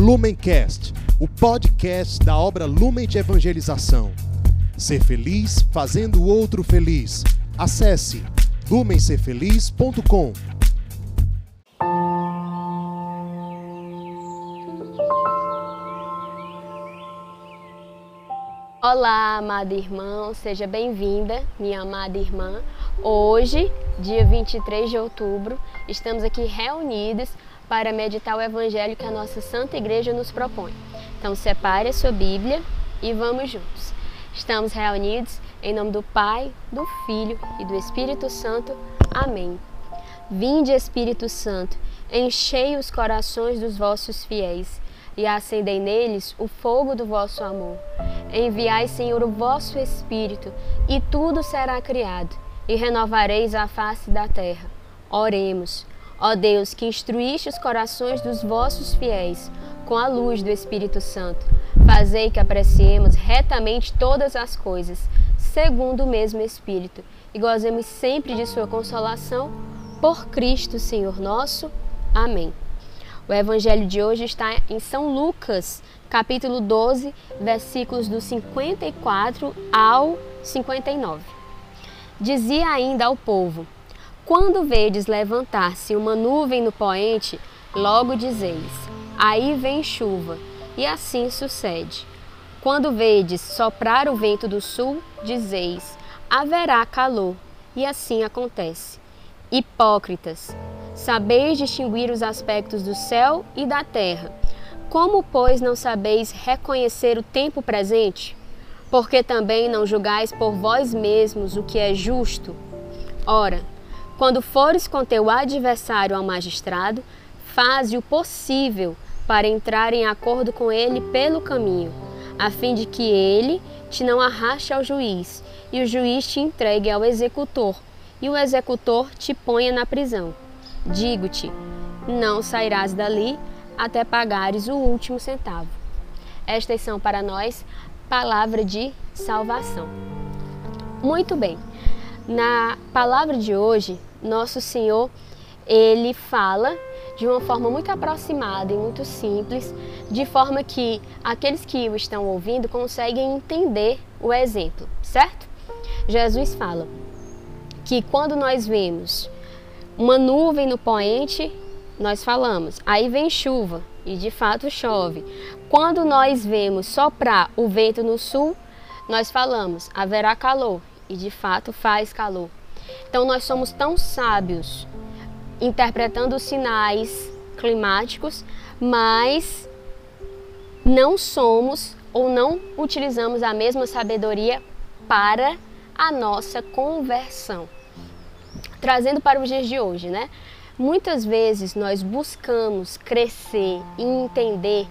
Lumencast, o podcast da obra Lumen de Evangelização. Ser feliz fazendo o outro feliz. Acesse lumencerfeliz.com. Olá, amada irmã, seja bem-vinda, minha amada irmã. Hoje, dia 23 de outubro, estamos aqui reunidos para meditar o evangelho que a nossa Santa Igreja nos propõe. Então, separe a sua Bíblia e vamos juntos. Estamos reunidos em nome do Pai, do Filho e do Espírito Santo. Amém. Vinde, Espírito Santo, enchei os corações dos vossos fiéis e acendei neles o fogo do vosso amor. Enviai, Senhor, o vosso Espírito, e tudo será criado, e renovareis a face da terra. Oremos. Ó Deus, que instruíste os corações dos vossos fiéis com a luz do Espírito Santo, fazei que apreciemos retamente todas as coisas, segundo o mesmo Espírito, e gozemos sempre de Sua consolação, por Cristo, Senhor nosso. Amém. O evangelho de hoje está em São Lucas, capítulo 12, versículos do 54 ao 59. Dizia ainda ao povo: Quando vedes levantar-se uma nuvem no poente, logo dizeis: Aí vem chuva, e assim sucede. Quando vedes soprar o vento do sul, dizeis: Haverá calor, e assim acontece. Hipócritas, sabeis distinguir os aspectos do céu e da terra como, pois, não sabeis reconhecer o tempo presente? Porque também não julgais por vós mesmos o que é justo? Ora, quando fores com teu adversário ao magistrado, faze o possível para entrar em acordo com ele pelo caminho, a fim de que ele te não arraste ao juiz, e o juiz te entregue ao executor, e o executor te ponha na prisão. Digo-te, não sairás dali até pagares o último centavo. Estas são para nós palavra de salvação. Muito bem. Na palavra de hoje, nosso Senhor, ele fala de uma forma muito aproximada e muito simples, de forma que aqueles que o estão ouvindo conseguem entender o exemplo, certo? Jesus fala que quando nós vemos uma nuvem no poente nós falamos, aí vem chuva e de fato chove. Quando nós vemos soprar o vento no sul, nós falamos, haverá calor e de fato faz calor. Então nós somos tão sábios interpretando sinais climáticos, mas não somos ou não utilizamos a mesma sabedoria para a nossa conversão. Trazendo para os dias de hoje, né? Muitas vezes nós buscamos crescer e entender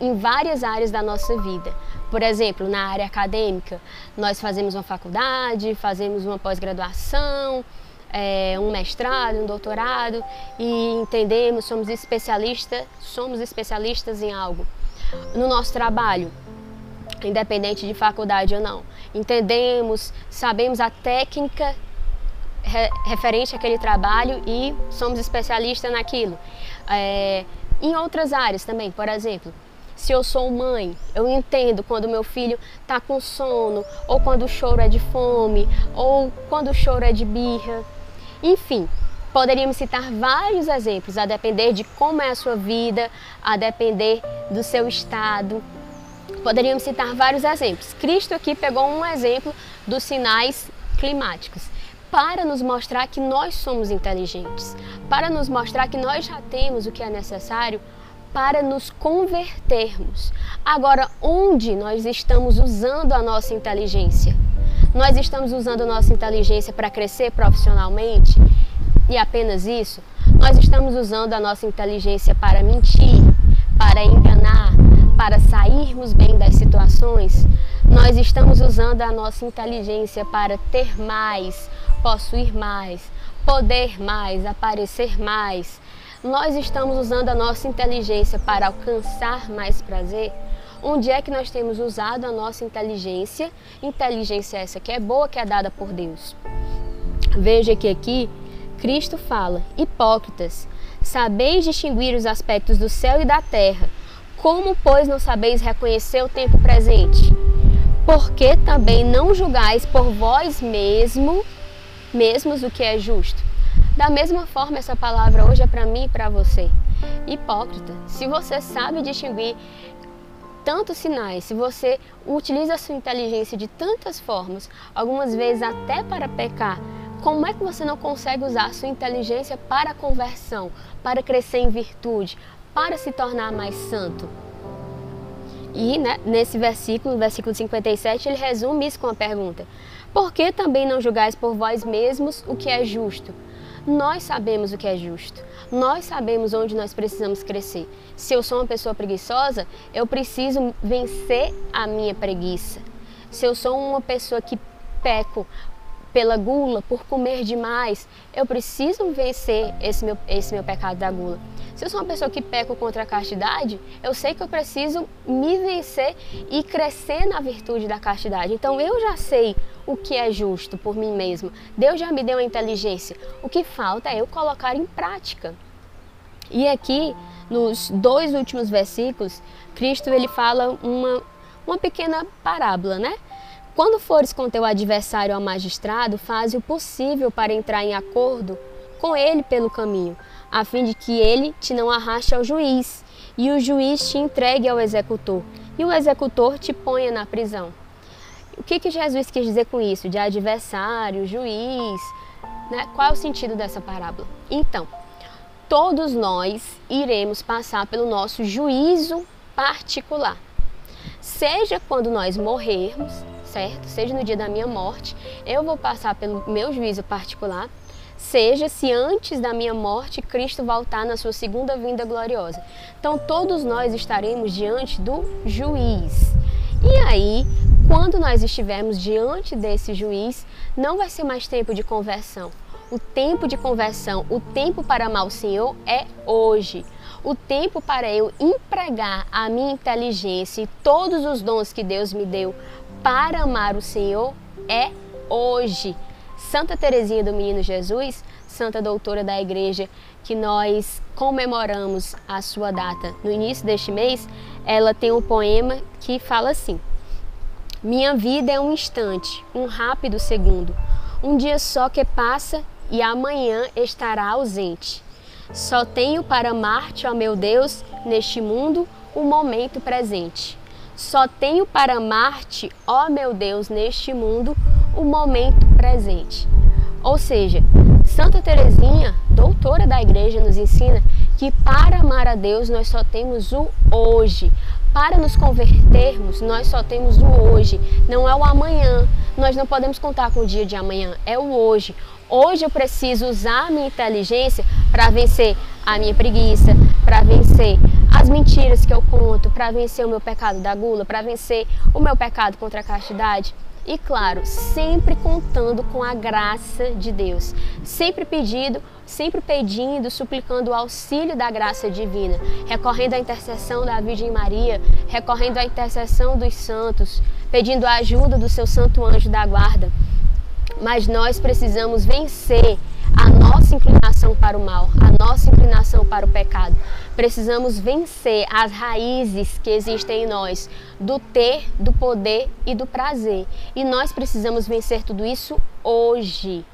em várias áreas da nossa vida. Por exemplo, na área acadêmica, nós fazemos uma faculdade, fazemos uma pós-graduação, é, um mestrado, um doutorado e entendemos, somos especialistas, somos especialistas em algo. No nosso trabalho, independente de faculdade ou não, entendemos, sabemos a técnica re, referente àquele trabalho e somos especialistas naquilo. É, em outras áreas também, por exemplo, se eu sou mãe, eu entendo quando meu filho está com sono, ou quando o choro é de fome, ou quando o choro é de birra. Enfim, poderíamos citar vários exemplos, a depender de como é a sua vida, a depender do seu estado. Poderíamos citar vários exemplos. Cristo aqui pegou um exemplo dos sinais climáticos para nos mostrar que nós somos inteligentes, para nos mostrar que nós já temos o que é necessário para nos convertermos. Agora, onde nós estamos usando a nossa inteligência? Nós estamos usando a nossa inteligência para crescer profissionalmente? E apenas isso? Nós estamos usando a nossa inteligência para mentir, para enganar, para sairmos bem das situações? Nós estamos usando a nossa inteligência para ter mais, possuir mais, poder mais, aparecer mais. Nós estamos usando a nossa inteligência para alcançar mais prazer? Onde é que nós temos usado a nossa inteligência? Inteligência essa que é boa, que é dada por Deus. Veja que aqui Cristo fala: Hipócritas, sabeis distinguir os aspectos do céu e da terra. Como, pois, não sabeis reconhecer o tempo presente? Porque também não julgais por vós mesmo, mesmos o que é justo. Da mesma forma, essa palavra hoje é para mim e para você. Hipócrita, se você sabe distinguir tantos sinais, se você utiliza a sua inteligência de tantas formas, algumas vezes até para pecar, como é que você não consegue usar a sua inteligência para a conversão, para crescer em virtude, para se tornar mais santo? E né, nesse versículo, no versículo 57, ele resume isso com a pergunta: Por que também não julgais por vós mesmos o que é justo? Nós sabemos o que é justo. Nós sabemos onde nós precisamos crescer. Se eu sou uma pessoa preguiçosa, eu preciso vencer a minha preguiça. Se eu sou uma pessoa que peco pela gula, por comer demais, eu preciso vencer esse meu, esse meu pecado da gula. Se eu sou uma pessoa que peco contra a castidade, eu sei que eu preciso me vencer e crescer na virtude da castidade. Então eu já sei o que é justo por mim mesmo. Deus já me deu a inteligência. O que falta é eu colocar em prática. E aqui, nos dois últimos versículos, Cristo ele fala uma, uma pequena parábola, né? Quando fores com teu adversário ao magistrado, faze o possível para entrar em acordo com ele pelo caminho, a fim de que ele te não arraste ao juiz, e o juiz te entregue ao executor, e o executor te ponha na prisão. O que, que Jesus quis dizer com isso? De adversário, juiz, né? Qual é o sentido dessa parábola? Então, todos nós iremos passar pelo nosso juízo particular. Seja quando nós morrermos, certo? Seja no dia da minha morte, eu vou passar pelo meu juízo particular, seja se antes da minha morte Cristo voltar na sua segunda vinda gloriosa. Então todos nós estaremos diante do juiz. E aí, quando nós estivermos diante desse juiz, não vai ser mais tempo de conversão. O tempo de conversão, o tempo para amar o Senhor é hoje. O tempo para eu empregar a minha inteligência e todos os dons que Deus me deu para amar o Senhor é hoje. Santa Teresinha do Menino Jesus, santa doutora da igreja, que nós comemoramos a sua data no início deste mês, ela tem um poema que fala assim: Minha vida é um instante, um rápido segundo, um dia só que passa e amanhã estará ausente. Só tenho para amar-te, ó meu Deus, neste mundo, o momento presente. Só tenho para amar-te, ó meu Deus, neste mundo, o momento presente. Ou seja, Santa Teresinha, doutora da igreja, nos ensina que para amar a Deus nós só temos o hoje. Para nos convertermos, nós só temos o hoje, não é o amanhã. Nós não podemos contar com o dia de amanhã, é o hoje. Hoje eu preciso usar a minha inteligência para vencer a minha preguiça, para vencer as mentiras que eu conto, para vencer o meu pecado da gula, para vencer o meu pecado contra a castidade. E claro, sempre contando com a graça de Deus, sempre pedindo, sempre pedindo, suplicando o auxílio da graça divina, recorrendo à intercessão da Virgem Maria, recorrendo à intercessão dos santos, pedindo a ajuda do seu santo anjo da guarda. Mas nós precisamos vencer a nossa inclinação para o mal, a nossa inclinação para o pecado. Precisamos vencer as raízes que existem em nós do ter, do poder e do prazer. E nós precisamos vencer tudo isso hoje.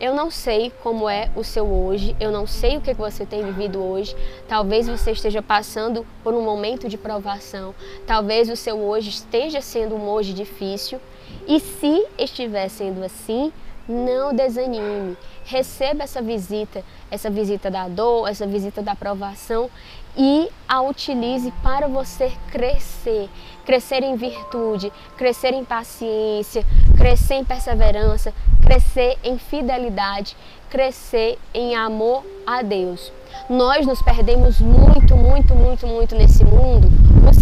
Eu não sei como é o seu hoje, eu não sei o que você tem vivido hoje. Talvez você esteja passando por um momento de provação, talvez o seu hoje esteja sendo um hoje difícil. E se estiver sendo assim, não desanime. Receba essa visita, essa visita da dor, essa visita da aprovação e a utilize para você crescer, crescer em virtude, crescer em paciência, crescer em perseverança, crescer em fidelidade, crescer em amor a Deus. Nós nos perdemos muito, muito, muito, muito nesse mundo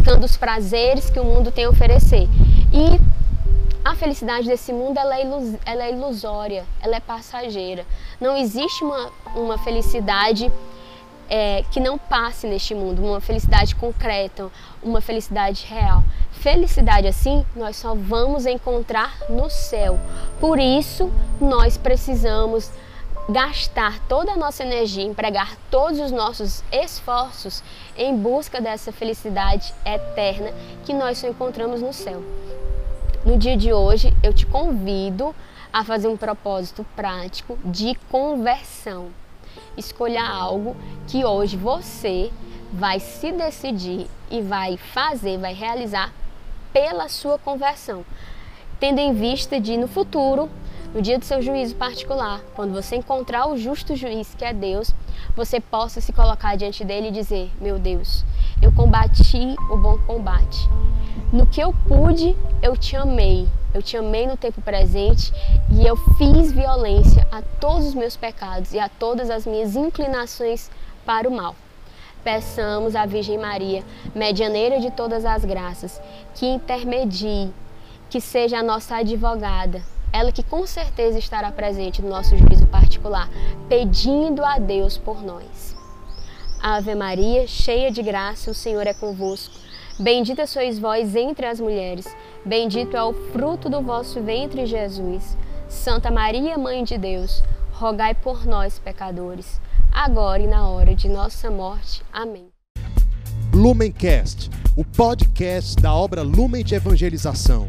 buscando os prazeres que o mundo tem a oferecer. E a felicidade desse mundo ela é, ilus, ela é ilusória, ela é passageira. Não existe uma, uma felicidade é, que não passe neste mundo, uma felicidade concreta, uma felicidade real. Felicidade assim nós só vamos encontrar no céu. Por isso nós precisamos gastar toda a nossa energia, empregar todos os nossos esforços em busca dessa felicidade eterna que nós só encontramos no céu. No dia de hoje, eu te convido a fazer um propósito prático de conversão. Escolha algo que hoje você vai se decidir e vai fazer, vai realizar pela sua conversão, tendo em vista de no futuro no dia do seu juízo particular, quando você encontrar o justo juiz, que é Deus, você possa se colocar diante dele e dizer: Meu Deus, eu combati o bom combate. No que eu pude, eu te amei. Eu te amei no tempo presente e eu fiz violência a todos os meus pecados e a todas as minhas inclinações para o mal. Peçamos à Virgem Maria, medianeira de todas as graças, que intermedie, que seja a nossa advogada, ela que com certeza estará presente no nosso juízo particular, pedindo a Deus por nós. Ave Maria, cheia de graça, o Senhor é convosco. Bendita sois vós entre as mulheres, bendito é o fruto do vosso ventre, Jesus. Santa Maria, Mãe de Deus, rogai por nós, pecadores, agora e na hora de nossa morte. Amém. Lumencast, o podcast da obra Lumen de Evangelização.